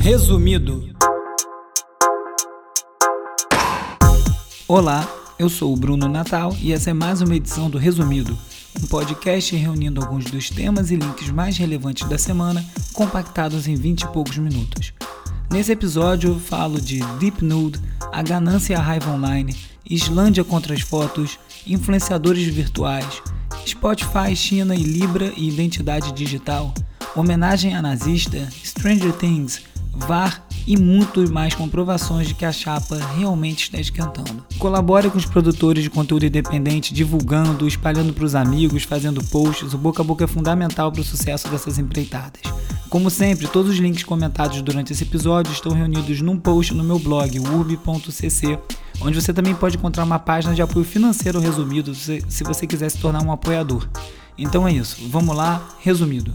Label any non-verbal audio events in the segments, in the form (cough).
Resumido. Olá, eu sou o Bruno Natal e essa é mais uma edição do Resumido, um podcast reunindo alguns dos temas e links mais relevantes da semana, compactados em 20 e poucos minutos. Nesse episódio eu falo de Deep Nude, a ganância e a raiva online, Islândia contra as fotos, influenciadores virtuais, Spotify, China e Libra e identidade digital, homenagem a nazista, Stranger Things, VAR e muito mais comprovações de que a chapa realmente está esquentando. Colabore com os produtores de conteúdo independente, divulgando, espalhando para os amigos, fazendo posts. O boca a boca é fundamental para o sucesso dessas empreitadas. Como sempre, todos os links comentados durante esse episódio estão reunidos num post no meu blog, urb.cc, onde você também pode encontrar uma página de apoio financeiro resumido se você quiser se tornar um apoiador. Então é isso, vamos lá, resumido.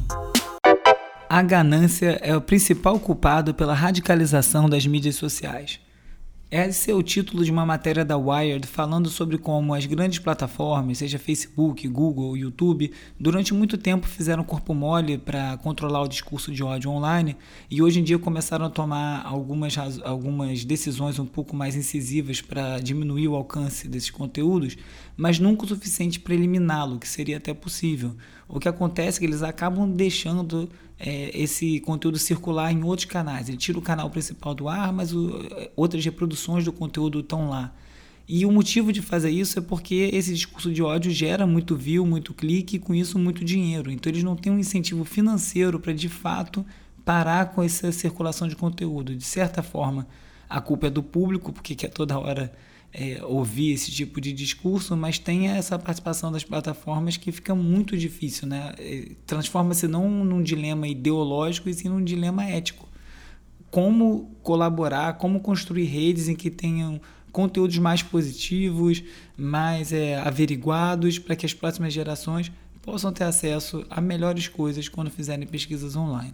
A ganância é o principal culpado pela radicalização das mídias sociais. Esse é o título de uma matéria da Wired falando sobre como as grandes plataformas, seja Facebook, Google, YouTube, durante muito tempo fizeram corpo mole para controlar o discurso de ódio online e hoje em dia começaram a tomar algumas, algumas decisões um pouco mais incisivas para diminuir o alcance desses conteúdos, mas nunca o suficiente para eliminá-lo, que seria até possível. O que acontece é que eles acabam deixando é, esse conteúdo circular em outros canais. Ele tira o canal principal do ar, mas o, outras reproduções do conteúdo estão lá. E o motivo de fazer isso é porque esse discurso de ódio gera muito view, muito clique e com isso muito dinheiro. Então eles não têm um incentivo financeiro para de fato parar com essa circulação de conteúdo. De certa forma, a culpa é do público, porque quer toda hora é, ouvir esse tipo de discurso, mas tem essa participação das plataformas que fica muito difícil, né? É, transforma-se não num dilema ideológico, e sim num dilema ético. Como colaborar, como construir redes em que tenham conteúdos mais positivos, mais é, averiguados, para que as próximas gerações possam ter acesso a melhores coisas quando fizerem pesquisas online.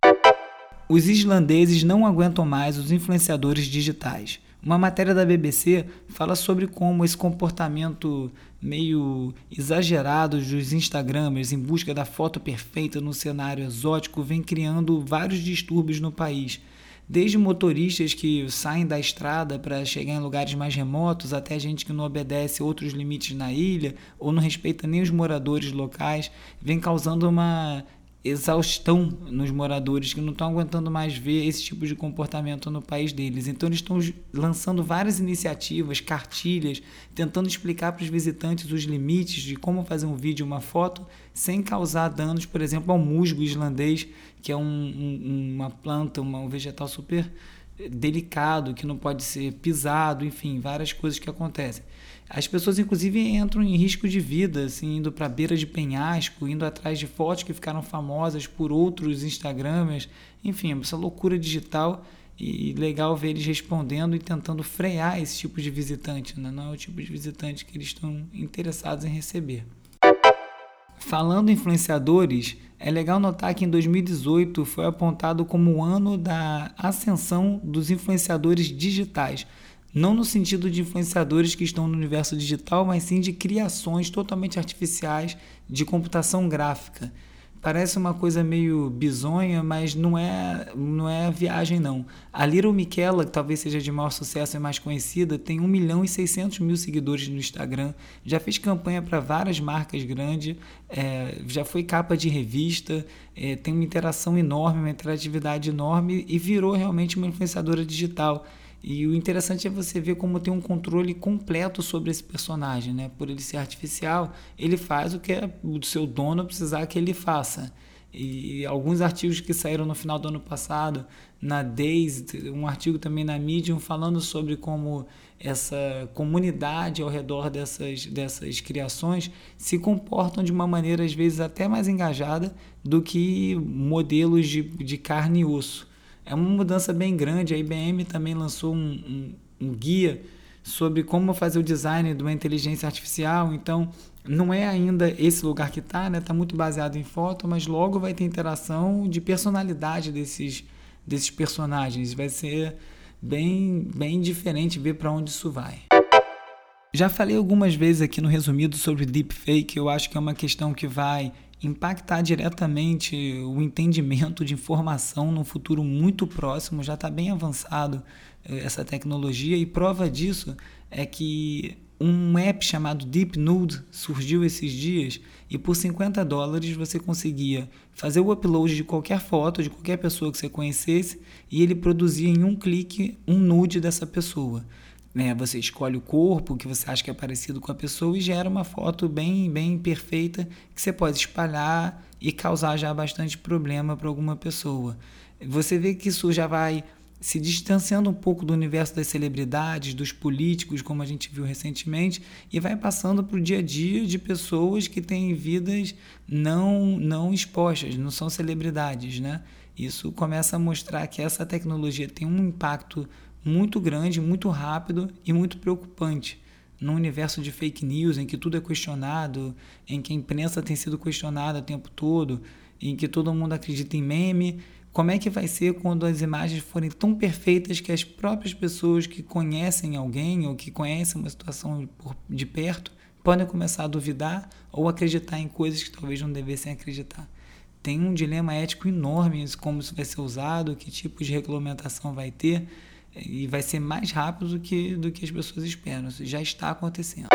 Os islandeses não aguentam mais os influenciadores digitais. Uma matéria da BBC fala sobre como esse comportamento meio exagerado dos Instagramers em busca da foto perfeita no cenário exótico vem criando vários distúrbios no país. Desde motoristas que saem da estrada para chegar em lugares mais remotos, até gente que não obedece outros limites na ilha ou não respeita nem os moradores locais, vem causando uma exaustão nos moradores que não estão aguentando mais ver esse tipo de comportamento no país deles. Então eles estão lançando várias iniciativas, cartilhas, tentando explicar para os visitantes os limites de como fazer um vídeo, uma foto, sem causar danos, por exemplo, ao musgo islandês, que é um, um, uma planta, uma, um vegetal super delicado, que não pode ser pisado, enfim, várias coisas que acontecem. As pessoas, inclusive, entram em risco de vida, assim, indo para beira de penhasco, indo atrás de fotos que ficaram famosas por outros Instagramers. Enfim, essa loucura digital e legal ver eles respondendo e tentando frear esse tipo de visitante. Né? Não é o tipo de visitante que eles estão interessados em receber. Falando em influenciadores, é legal notar que em 2018 foi apontado como o ano da ascensão dos influenciadores digitais não no sentido de influenciadores que estão no universo digital, mas sim de criações totalmente artificiais de computação gráfica. Parece uma coisa meio bizonha, mas não é, não é viagem não. A Little Miquela, que talvez seja de maior sucesso e mais conhecida, tem 1 milhão e 600 mil seguidores no Instagram, já fez campanha para várias marcas grandes, é, já foi capa de revista, é, tem uma interação enorme, uma interatividade enorme e virou realmente uma influenciadora digital. E o interessante é você ver como tem um controle completo sobre esse personagem, né? Por ele ser artificial, ele faz o que é o seu dono precisar que ele faça. E alguns artigos que saíram no final do ano passado, na Days, um artigo também na Medium, falando sobre como essa comunidade ao redor dessas, dessas criações se comportam de uma maneira, às vezes, até mais engajada do que modelos de, de carne e osso. É uma mudança bem grande. A IBM também lançou um, um, um guia sobre como fazer o design de uma inteligência artificial. Então, não é ainda esse lugar que está, né? Está muito baseado em foto, mas logo vai ter interação de personalidade desses, desses personagens. Vai ser bem, bem diferente ver para onde isso vai. Já falei algumas vezes aqui no resumido sobre deepfake, eu acho que é uma questão que vai impactar diretamente o entendimento de informação no futuro muito próximo, já está bem avançado eh, essa tecnologia, e prova disso é que um app chamado Deep Nude surgiu esses dias e por 50 dólares você conseguia fazer o upload de qualquer foto de qualquer pessoa que você conhecesse e ele produzia em um clique um nude dessa pessoa. Né? Você escolhe o corpo que você acha que é parecido com a pessoa e gera uma foto bem, bem perfeita que você pode espalhar e causar já bastante problema para alguma pessoa. Você vê que isso já vai se distanciando um pouco do universo das celebridades, dos políticos, como a gente viu recentemente, e vai passando para o dia a dia de pessoas que têm vidas não, não expostas, não são celebridades. Né? Isso começa a mostrar que essa tecnologia tem um impacto muito grande, muito rápido e muito preocupante. Num universo de fake news, em que tudo é questionado, em que a imprensa tem sido questionada o tempo todo, em que todo mundo acredita em meme como é que vai ser quando as imagens forem tão perfeitas que as próprias pessoas que conhecem alguém ou que conhecem uma situação de perto podem começar a duvidar ou acreditar em coisas que talvez não devessem acreditar? Tem um dilema ético enorme como isso vai ser usado, que tipo de regulamentação vai ter e vai ser mais rápido do que, do que as pessoas esperam. Isso já está acontecendo.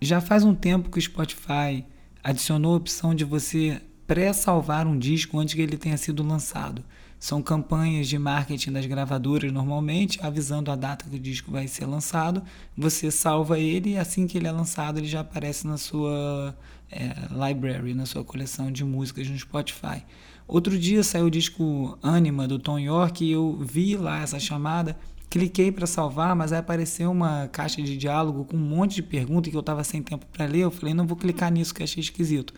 Já faz um tempo que o Spotify adicionou a opção de você pré-salvar um disco antes que ele tenha sido lançado. São campanhas de marketing das gravadoras normalmente, avisando a data que o disco vai ser lançado. Você salva ele e assim que ele é lançado, ele já aparece na sua é, library, na sua coleção de músicas no Spotify. Outro dia saiu o disco Anima do Tom York e eu vi lá essa chamada cliquei para salvar, mas aí apareceu uma caixa de diálogo com um monte de perguntas que eu estava sem tempo para ler. Eu falei, não vou clicar nisso que achei esquisito.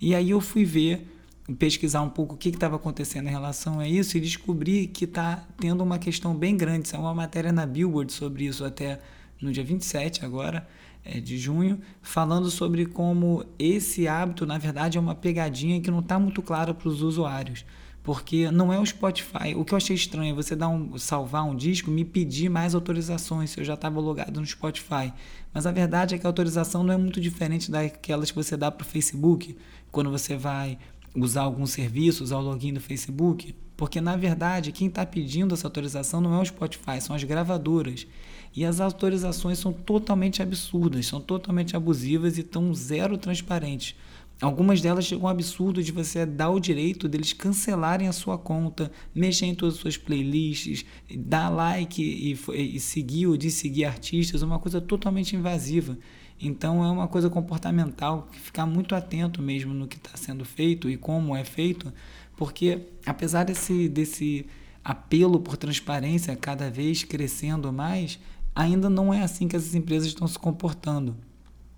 E aí eu fui ver, pesquisar um pouco o que estava acontecendo em relação a isso e descobri que está tendo uma questão bem grande. Saiu uma matéria na Billboard sobre isso até no dia 27 agora, é, de junho, falando sobre como esse hábito, na verdade, é uma pegadinha que não está muito clara para os usuários porque não é o Spotify. O que eu achei estranho é você dar um, salvar um disco, me pedir mais autorizações se eu já estava logado no Spotify. Mas a verdade é que a autorização não é muito diferente daquelas que você dá para o Facebook, quando você vai usar algum serviço, usar o login do Facebook. Porque na verdade quem está pedindo essa autorização não é o Spotify, são as gravadoras. E as autorizações são totalmente absurdas, são totalmente abusivas e estão zero transparentes. Algumas delas chegam ao absurdo de você dar o direito deles cancelarem a sua conta, mexer em todas as suas playlists, dar like e, e seguir ou seguir artistas, uma coisa totalmente invasiva. Então é uma coisa comportamental, ficar muito atento mesmo no que está sendo feito e como é feito, porque apesar desse, desse apelo por transparência cada vez crescendo mais, ainda não é assim que essas empresas estão se comportando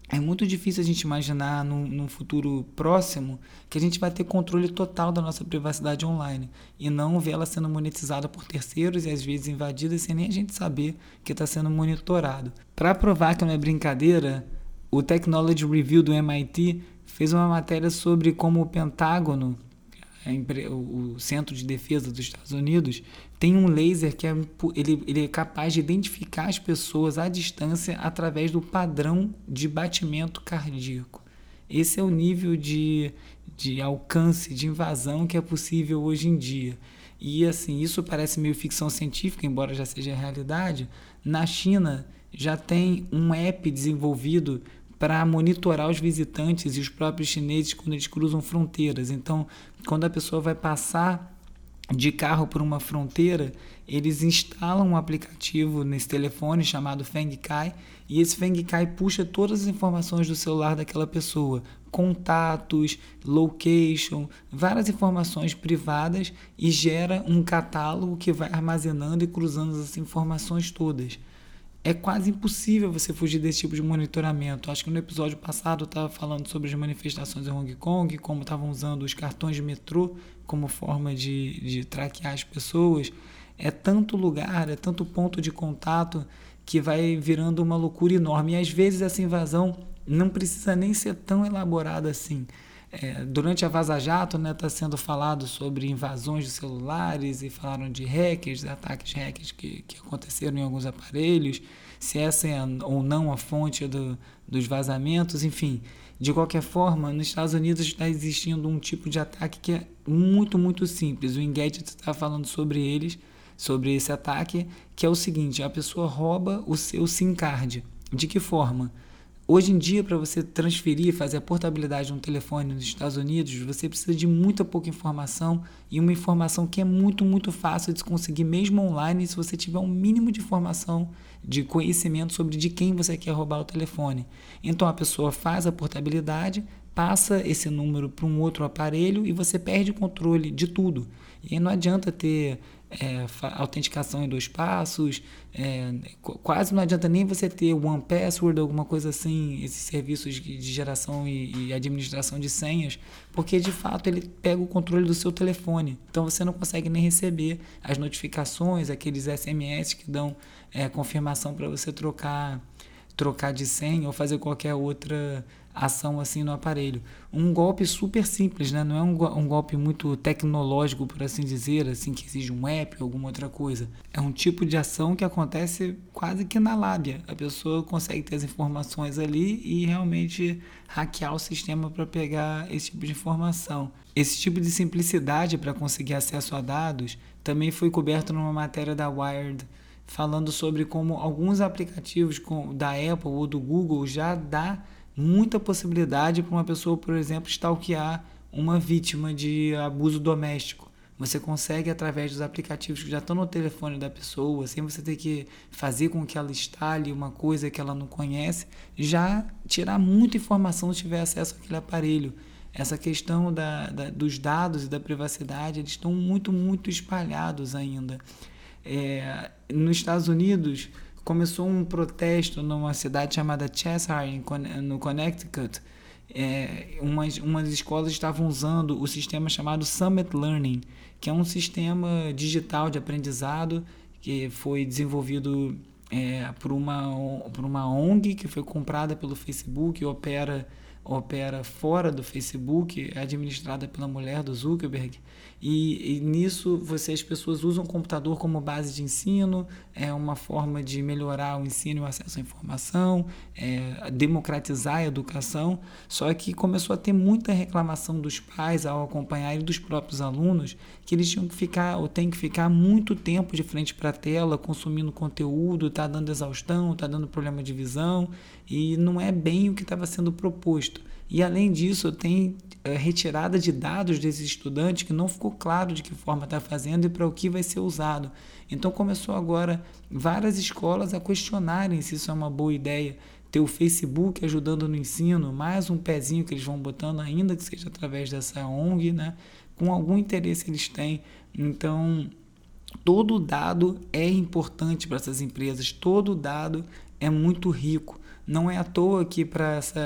é muito difícil a gente imaginar num, num, futuro próximo que a gente vai ter controle total da nossa privacidade online e não ver ela sendo monetizada por terceiros e às vezes invadida sem nem a gente saber que está sendo monitorado. Para provar que não é brincadeira, o Technology Review do MIT fez uma matéria sobre como o Pentágono o Centro de Defesa dos Estados Unidos, tem um laser que é, ele, ele é capaz de identificar as pessoas à distância através do padrão de batimento cardíaco. Esse é o nível de, de alcance, de invasão que é possível hoje em dia. E assim, isso parece meio ficção científica, embora já seja realidade. Na China já tem um app desenvolvido para monitorar os visitantes e os próprios chineses quando eles cruzam fronteiras. Então, quando a pessoa vai passar de carro por uma fronteira, eles instalam um aplicativo nesse telefone chamado Fengkai e esse Fengkai puxa todas as informações do celular daquela pessoa, contatos, location, várias informações privadas e gera um catálogo que vai armazenando e cruzando essas informações todas é quase impossível você fugir desse tipo de monitoramento. Acho que no episódio passado eu estava falando sobre as manifestações em Hong Kong, como estavam usando os cartões de metrô como forma de, de traquear as pessoas. É tanto lugar, é tanto ponto de contato que vai virando uma loucura enorme. E às vezes essa invasão não precisa nem ser tão elaborada assim. É, durante a Vaza Jato está né, sendo falado sobre invasões de celulares e falaram de hackers, ataques hackers que, que aconteceram em alguns aparelhos, se essa é ou não a fonte do, dos vazamentos, enfim. De qualquer forma, nos Estados Unidos está existindo um tipo de ataque que é muito, muito simples. O Engadget está falando sobre eles, sobre esse ataque, que é o seguinte: a pessoa rouba o seu SIM card. De que forma? Hoje em dia, para você transferir, fazer a portabilidade de um telefone nos Estados Unidos, você precisa de muita pouca informação e uma informação que é muito, muito fácil de se conseguir, mesmo online, se você tiver um mínimo de informação, de conhecimento sobre de quem você quer roubar o telefone. Então a pessoa faz a portabilidade, passa esse número para um outro aparelho e você perde o controle de tudo. E não adianta ter é, autenticação em dois passos, é, quase não adianta nem você ter One Password, alguma coisa assim, esses serviços de geração e, e, administração de senhas, porque de fato ele pega o controle do seu telefone. Então você não consegue nem receber as notificações, aqueles SMS que dão é, confirmação para você trocar trocar de senha ou fazer qualquer outra ação assim no aparelho. Um golpe super simples, né? não é um, um, golpe muito tecnológico, por assim dizer, assim que exige um app ou alguma outra coisa. É um tipo de ação que acontece quase que na lábia. A pessoa consegue ter as informações ali e realmente hackear o sistema para pegar esse tipo de informação. Esse tipo de simplicidade para conseguir acesso a dados também foi coberto numa matéria da Wired falando sobre como alguns aplicativos da Apple ou do Google já dá muita possibilidade para uma pessoa, por exemplo, stalkear uma vítima de abuso doméstico. Você consegue, através dos aplicativos que já estão no telefone da pessoa, sem você ter que fazer com que ela instale uma coisa que ela não conhece, já tirar muita informação se tiver acesso àquele aparelho. Essa questão da, da dos dados e da privacidade, eles estão muito, muito espalhados ainda. É, nos Estados Unidos, começou um protesto numa cidade chamada Cheshire, no Connecticut. É, umas, umas escolas estavam usando o sistema chamado Summit Learning, que é um sistema digital de aprendizado que foi desenvolvido é, por, uma, por uma ONG que foi comprada pelo Facebook e opera opera fora do Facebook, é administrada pela mulher do Zuckerberg, e, e, nisso você as pessoas usam o computador como base de ensino, é uma forma de melhorar o ensino e o acesso à informação, é, democratizar a educação. Só que começou a ter muita reclamação dos pais ao acompanhar e dos próprios alunos que eles tinham que ficar ou têm que ficar muito tempo de frente para a tela consumindo conteúdo, está dando exaustão, está dando problema de visão e não é bem o que estava sendo proposto. E além disso, tem é, retirada de dados desses estudantes que não ficou claro de que forma está fazendo e para o que vai ser usado. Então começou agora várias escolas a questionarem se isso é uma boa ideia. Ter o Facebook ajudando no ensino, mais um pezinho que eles vão botando, ainda que seja através dessa ONG, né? com algum interesse eles têm. Então, todo dado é importante para essas empresas, todo dado é muito rico. Não é à toa que para essa,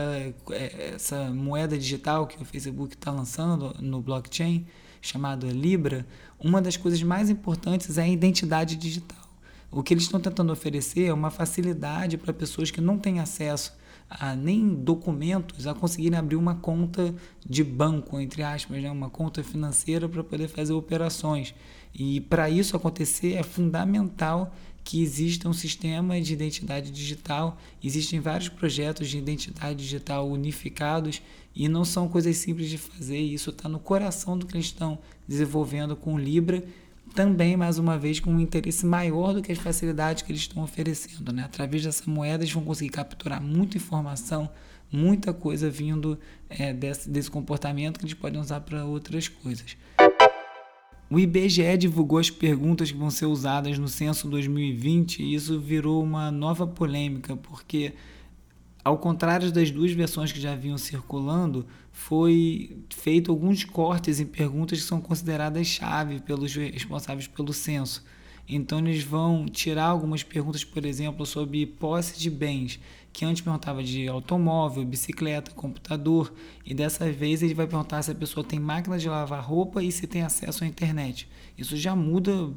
é, essa moeda digital que o Facebook está lançando no blockchain, chamada Libra, uma das coisas mais importantes é a identidade digital. O que eles estão tentando oferecer é uma facilidade para pessoas que não têm acesso a nem documentos a conseguirem abrir uma conta de banco, entre aspas, né? uma conta financeira para poder fazer operações. E para isso acontecer é fundamental que exista um sistema de identidade digital. Existem vários projetos de identidade digital unificados e não são coisas simples de fazer. Isso está no coração do que eles estão desenvolvendo com o Libra, também, mais uma vez, com um interesse maior do que as facilidades que eles estão oferecendo. Né? Através dessa moeda, eles vão conseguir capturar muita informação, muita coisa vindo é, desse, desse comportamento que eles podem usar para outras coisas. O IBGE divulgou as perguntas que vão ser usadas no censo 2020 e isso virou uma nova polêmica, porque, ao contrário das duas versões que já vinham circulando, foi feito alguns cortes em perguntas que são consideradas chave pelos responsáveis pelo censo. Então eles vão tirar algumas perguntas, por exemplo, sobre posse de bens, que antes perguntava de automóvel, bicicleta, computador, e dessa vez ele vai perguntar se a pessoa tem máquina de lavar roupa e se tem acesso à internet. Isso já muda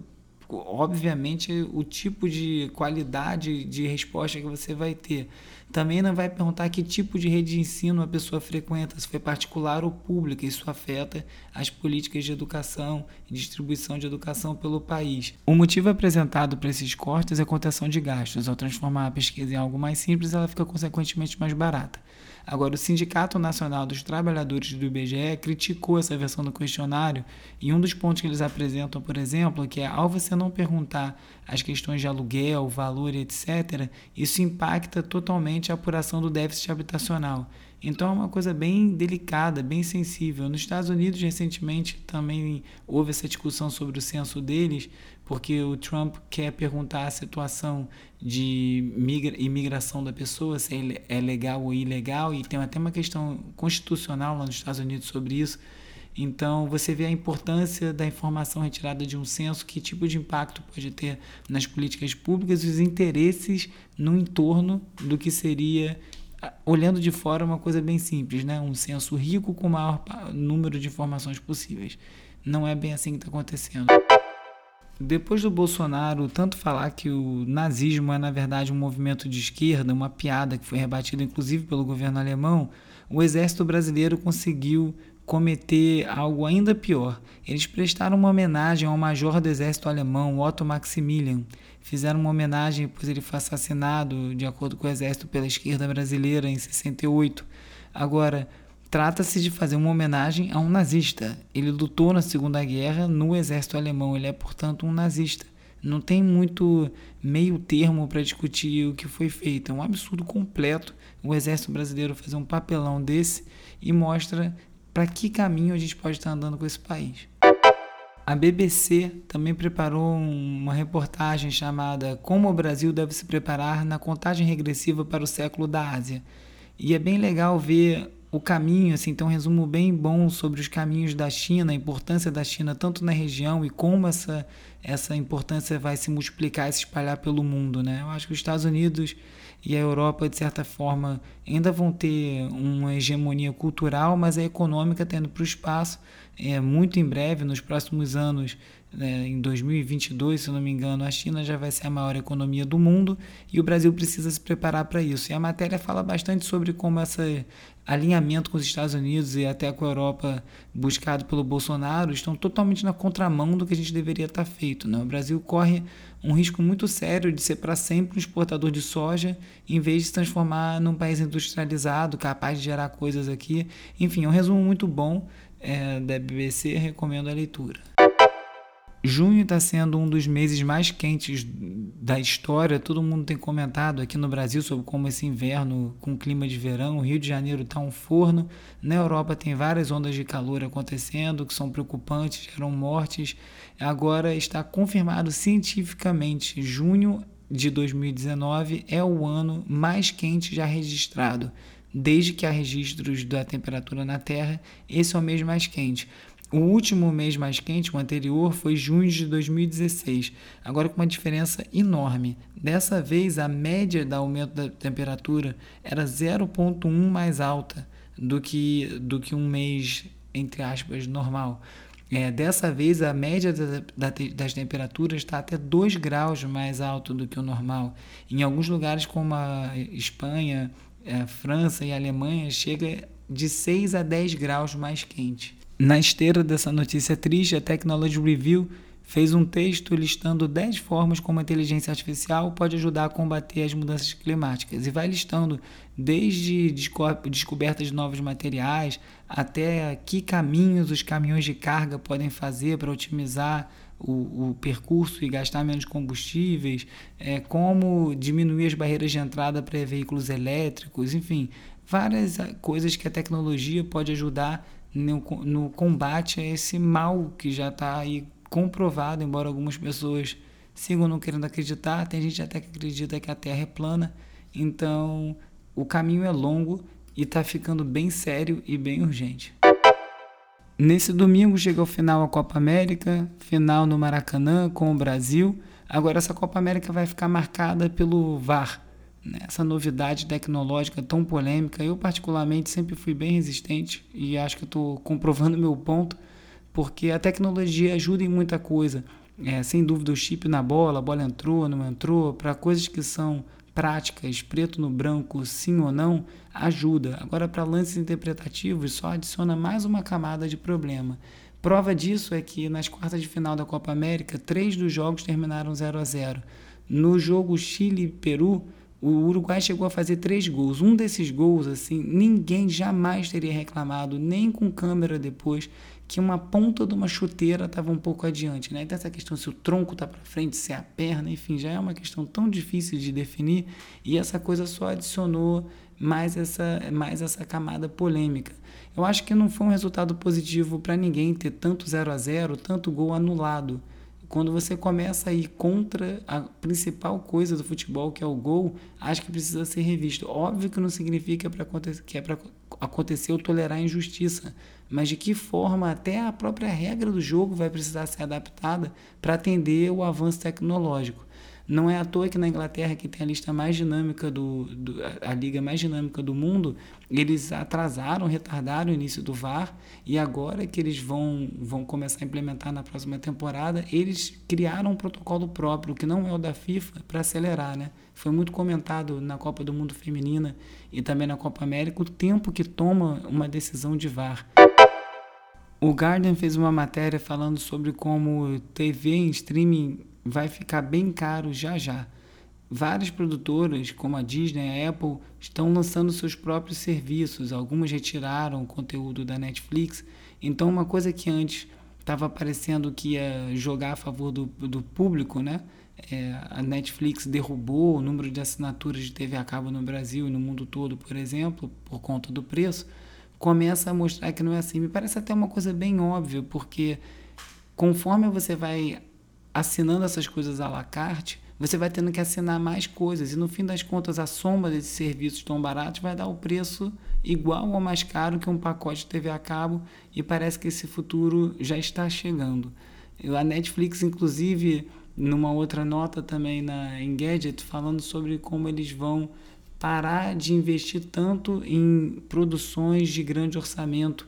obviamente, o tipo de qualidade de resposta que você vai ter. Também não vai perguntar que tipo de rede de ensino a pessoa frequenta, se foi particular ou pública. Isso afeta as políticas de educação e distribuição de educação pelo país. O motivo apresentado para esses cortes é a contenção de gastos. Ao transformar a pesquisa em algo mais simples, ela fica consequentemente mais barata. Agora, o Sindicato Nacional dos Trabalhadores do IBGE criticou essa versão do questionário e um dos pontos que eles apresentam, por exemplo, que é ao você não perguntar as questões de aluguel, valor, etc., isso impacta totalmente a apuração do déficit habitacional. Então é uma coisa bem delicada, bem sensível. Nos Estados Unidos, recentemente, também houve essa discussão sobre o censo deles, porque o Trump quer perguntar a situação de imigração da pessoa, se é legal ou ilegal, e tem até uma questão constitucional lá nos Estados Unidos sobre isso. Então, você vê a importância da informação retirada de um censo, que tipo de impacto pode ter nas políticas públicas e os interesses no entorno do que seria, olhando de fora, uma coisa bem simples, né? um censo rico com o maior número de informações possíveis. Não é bem assim que está acontecendo. Depois do Bolsonaro tanto falar que o nazismo é na verdade um movimento de esquerda, uma piada que foi rebatida inclusive pelo governo alemão, o exército brasileiro conseguiu cometer algo ainda pior. Eles prestaram uma homenagem ao major do exército alemão, Otto Maximilian. Fizeram uma homenagem pois ele foi assassinado, de acordo com o exército, pela esquerda brasileira em 68. Agora, Trata-se de fazer uma homenagem a um nazista. Ele lutou na Segunda Guerra no exército alemão, ele é, portanto, um nazista. Não tem muito meio termo para discutir o que foi feito. É um absurdo completo o exército brasileiro fazer um papelão desse e mostra para que caminho a gente pode estar andando com esse país. A BBC também preparou uma reportagem chamada Como o Brasil deve se preparar na contagem regressiva para o século da Ásia. E é bem legal ver o caminho, assim, tem um resumo bem bom sobre os caminhos da China, a importância da China tanto na região e como essa, essa importância vai se multiplicar e se espalhar pelo mundo, né? Eu acho que os Estados Unidos e a Europa, de certa forma, ainda vão ter uma hegemonia cultural, mas a econômica tendo para o espaço, é, muito em breve, nos próximos anos, né, em 2022, se não me engano, a China já vai ser a maior economia do mundo e o Brasil precisa se preparar para isso. E a matéria fala bastante sobre como esse alinhamento com os Estados Unidos e até com a Europa buscado pelo Bolsonaro estão totalmente na contramão do que a gente deveria estar feito. Né? O Brasil corre um risco muito sério de ser para sempre um exportador de soja, em vez de se transformar num país industrializado, capaz de gerar coisas aqui. Enfim, é um resumo muito bom é, da BBC, recomendo a leitura. Junho está sendo um dos meses mais quentes da história. Todo mundo tem comentado aqui no Brasil sobre como esse inverno, com clima de verão, o Rio de Janeiro está um forno. Na Europa tem várias ondas de calor acontecendo que são preocupantes, geram mortes. Agora está confirmado cientificamente: junho de 2019 é o ano mais quente já registrado. Desde que há registros da temperatura na Terra, esse é o mês mais quente. O último mês mais quente, o anterior, foi junho de 2016, agora com uma diferença enorme. Dessa vez, a média do aumento da temperatura era 0,1 mais alta do que, do que um mês, entre aspas, normal. É, dessa vez, a média da, da, das temperaturas está até 2 graus mais alto do que o normal. Em alguns lugares, como a Espanha, a França e a Alemanha, chega de 6 a 10 graus mais quente. Na esteira dessa notícia triste, a Technology Review fez um texto listando 10 formas como a inteligência artificial pode ajudar a combater as mudanças climáticas. E vai listando desde descobertas de novos materiais até que caminhos os caminhões de carga podem fazer para otimizar o, o, percurso e gastar menos combustíveis, é, como diminuir as barreiras de entrada para veículos elétricos, enfim, várias coisas que a tecnologia pode ajudar no, no combate a esse mal que já está aí comprovado, embora algumas pessoas sigam não querendo acreditar, tem gente até que acredita que a Terra é plana, então o caminho é longo e está ficando bem sério e bem urgente. Nesse domingo chega ao final a Copa América, final no Maracanã com o Brasil. Agora essa Copa América vai ficar marcada pelo VAR, essa novidade tecnológica tão polêmica. Eu, particularmente, sempre fui bem resistente e acho que estou comprovando (laughs) meu ponto, porque a tecnologia ajuda em muita coisa, é, sem dúvida o chip na bola, a bola entrou, não entrou, para coisas que são práticas, preto no branco, sim ou não, ajuda. Agora, para lances interpretativos, só adiciona mais uma camada de problema. Prova disso é que nas quartas de final da Copa América, três dos jogos terminaram 0 a 0 No jogo Chile-Peru, o Uruguai chegou a fazer três gols. Um desses gols, assim, ninguém jamais teria reclamado, nem com câmera depois, que uma ponta de uma chuteira estava um pouco adiante. Né? Então, essa questão se o tronco está para frente, se é a perna, enfim, já é uma questão tão difícil de definir e essa coisa só adicionou mais essa, mais essa camada polêmica. Eu acho que não foi um resultado positivo para ninguém ter tanto 0 a 0 tanto gol anulado quando você começa a ir contra a principal coisa do futebol, que é o gol, acho que precisa ser revisto. Óbvio que não significa que é para acontecer ou tolerar injustiça, mas de que forma até a própria regra do jogo vai precisar ser adaptada para atender o avanço tecnológico. Não é à toa que na Inglaterra, que tem a lista mais dinâmica do, do, a liga mais dinâmica do mundo, eles atrasaram, retardaram o início do VAR e agora que eles vão, vão começar a implementar na próxima temporada, eles criaram um protocolo próprio, que não é o da FIFA, para acelerar, né? Foi muito comentado na Copa do Mundo Feminina e também na Copa América o tempo que toma uma decisão de VAR. O Garden fez uma matéria falando sobre como TV em streaming vai ficar bem caro já já. Várias produtoras, como a Disney a Apple, estão lançando seus próprios serviços. Algumas retiraram o conteúdo da Netflix. Então, uma coisa que antes estava parecendo que ia jogar a favor do, do público, né? É, a Netflix derrubou o número de assinaturas de TV a cabo no Brasil e no mundo todo, por exemplo, por conta do preço, começa a mostrar que não é assim. Me parece até uma coisa bem óbvia, porque conforme você vai assinando essas coisas à la carte, você vai tendo que assinar mais coisas. E no fim das contas, a soma desses serviços tão baratos vai dar o preço igual ou mais caro que um pacote de TV a cabo. E parece que esse futuro já está chegando. A Netflix, inclusive, numa outra nota também na Engadget, falando sobre como eles vão parar de investir tanto em produções de grande orçamento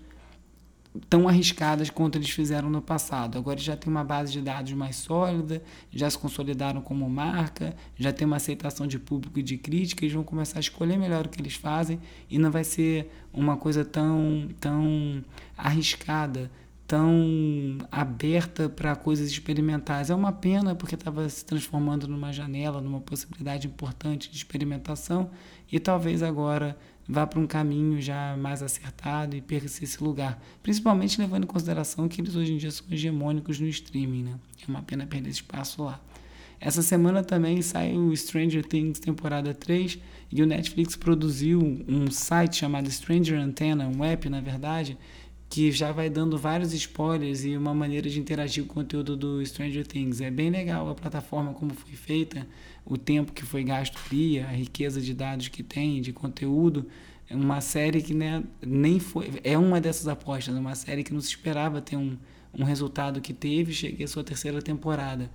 tão arriscadas quanto eles fizeram no passado. Agora já tem uma base de dados mais sólida, já se consolidaram como marca, já tem uma aceitação de público e de crítica, eles vão começar a escolher melhor o que eles fazem e não vai ser uma coisa tão, tão arriscada, tão aberta para coisas experimentais. É uma pena porque estava se transformando numa janela, numa possibilidade importante de experimentação e talvez agora vá para um caminho já mais acertado e perca esse lugar. Principalmente levando em consideração que eles hoje em dia são hegemônicos no streaming, né? É uma pena perder espaço lá. Essa semana também sai o Stranger Things temporada 3 e o Netflix produziu um site chamado Stranger Antenna, um app na verdade, que já vai dando vários spoilers e uma maneira de interagir com o conteúdo do Stranger Things. É bem legal a plataforma como foi feita, o tempo que foi gasto ali, a riqueza de dados que tem, de conteúdo. É uma série que né, nem foi. É uma dessas apostas, uma série que não se esperava ter um, um resultado que teve, cheguei à sua terceira temporada.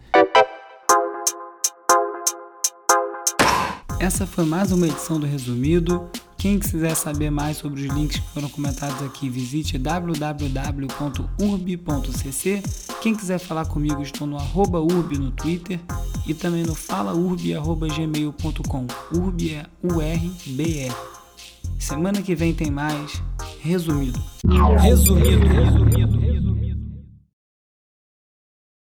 Essa foi mais uma edição do Resumido. Quem quiser saber mais sobre os links que foram comentados aqui, visite www.urb.cc. Quem quiser falar comigo, estou no arroba urb no Twitter e também no falaurb.gmail.com. Urb é U-R-B-E. Semana que vem tem mais. Resumido. Resumido. Resumido.